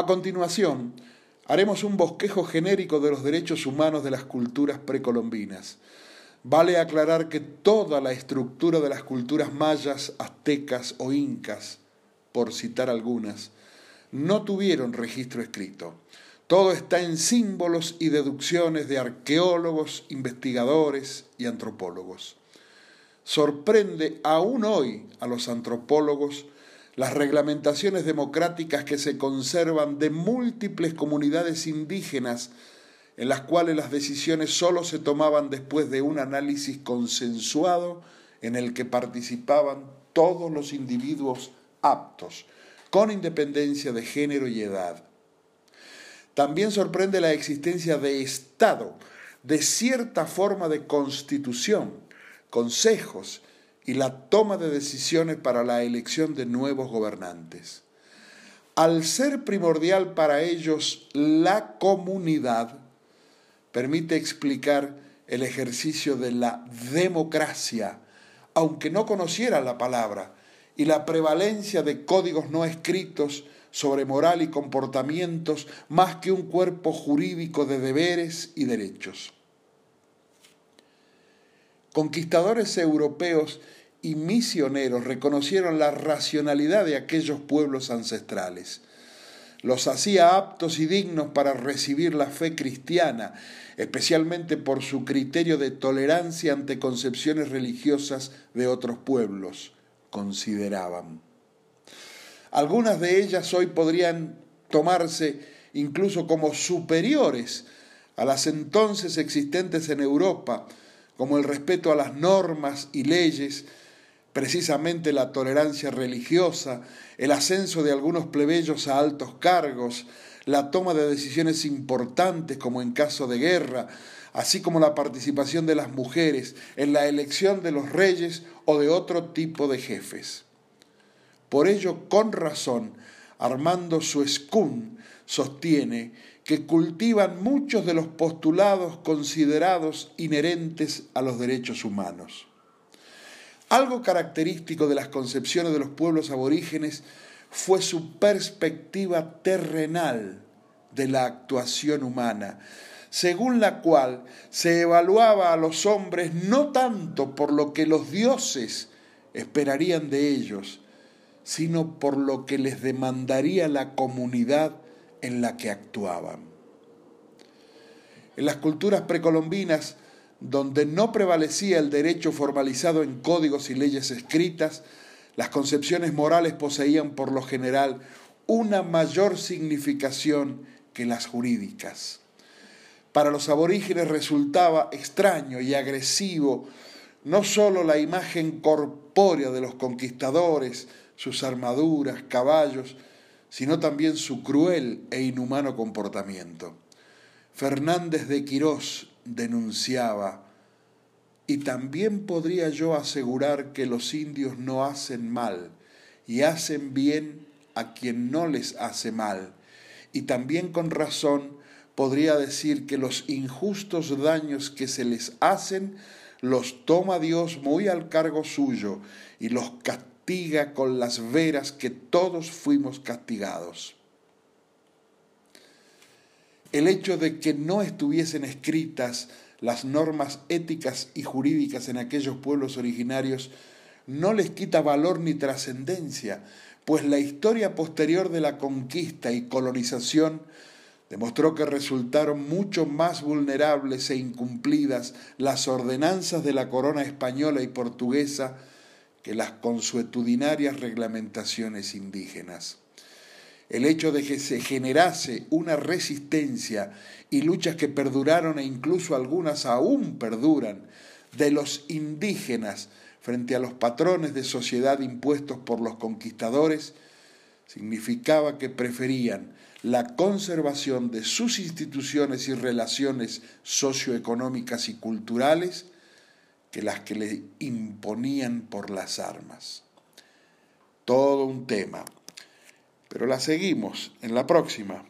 A continuación, haremos un bosquejo genérico de los derechos humanos de las culturas precolombinas. Vale aclarar que toda la estructura de las culturas mayas, aztecas o incas, por citar algunas, no tuvieron registro escrito. Todo está en símbolos y deducciones de arqueólogos, investigadores y antropólogos. Sorprende aún hoy a los antropólogos las reglamentaciones democráticas que se conservan de múltiples comunidades indígenas en las cuales las decisiones solo se tomaban después de un análisis consensuado en el que participaban todos los individuos aptos, con independencia de género y edad. También sorprende la existencia de Estado, de cierta forma de constitución, consejos y la toma de decisiones para la elección de nuevos gobernantes. Al ser primordial para ellos la comunidad, permite explicar el ejercicio de la democracia, aunque no conociera la palabra, y la prevalencia de códigos no escritos sobre moral y comportamientos más que un cuerpo jurídico de deberes y derechos. Conquistadores europeos y misioneros reconocieron la racionalidad de aquellos pueblos ancestrales. Los hacía aptos y dignos para recibir la fe cristiana, especialmente por su criterio de tolerancia ante concepciones religiosas de otros pueblos, consideraban. Algunas de ellas hoy podrían tomarse incluso como superiores a las entonces existentes en Europa, como el respeto a las normas y leyes, precisamente la tolerancia religiosa, el ascenso de algunos plebeyos a altos cargos, la toma de decisiones importantes como en caso de guerra, así como la participación de las mujeres en la elección de los reyes o de otro tipo de jefes. Por ello, con razón, Armando Suescún sostiene que cultivan muchos de los postulados considerados inherentes a los derechos humanos. Algo característico de las concepciones de los pueblos aborígenes fue su perspectiva terrenal de la actuación humana, según la cual se evaluaba a los hombres no tanto por lo que los dioses esperarían de ellos, sino por lo que les demandaría la comunidad en la que actuaban. En las culturas precolombinas, donde no prevalecía el derecho formalizado en códigos y leyes escritas, las concepciones morales poseían por lo general una mayor significación que las jurídicas. Para los aborígenes resultaba extraño y agresivo no sólo la imagen corpórea de los conquistadores, sus armaduras, caballos, sino también su cruel e inhumano comportamiento. Fernández de Quirós denunciaba, y también podría yo asegurar que los indios no hacen mal y hacen bien a quien no les hace mal, y también con razón podría decir que los injustos daños que se les hacen los toma Dios muy al cargo suyo y los con las veras que todos fuimos castigados. El hecho de que no estuviesen escritas las normas éticas y jurídicas en aquellos pueblos originarios no les quita valor ni trascendencia, pues la historia posterior de la conquista y colonización demostró que resultaron mucho más vulnerables e incumplidas las ordenanzas de la corona española y portuguesa que las consuetudinarias reglamentaciones indígenas. El hecho de que se generase una resistencia y luchas que perduraron e incluso algunas aún perduran de los indígenas frente a los patrones de sociedad impuestos por los conquistadores, significaba que preferían la conservación de sus instituciones y relaciones socioeconómicas y culturales que las que le imponían por las armas. Todo un tema. Pero la seguimos en la próxima.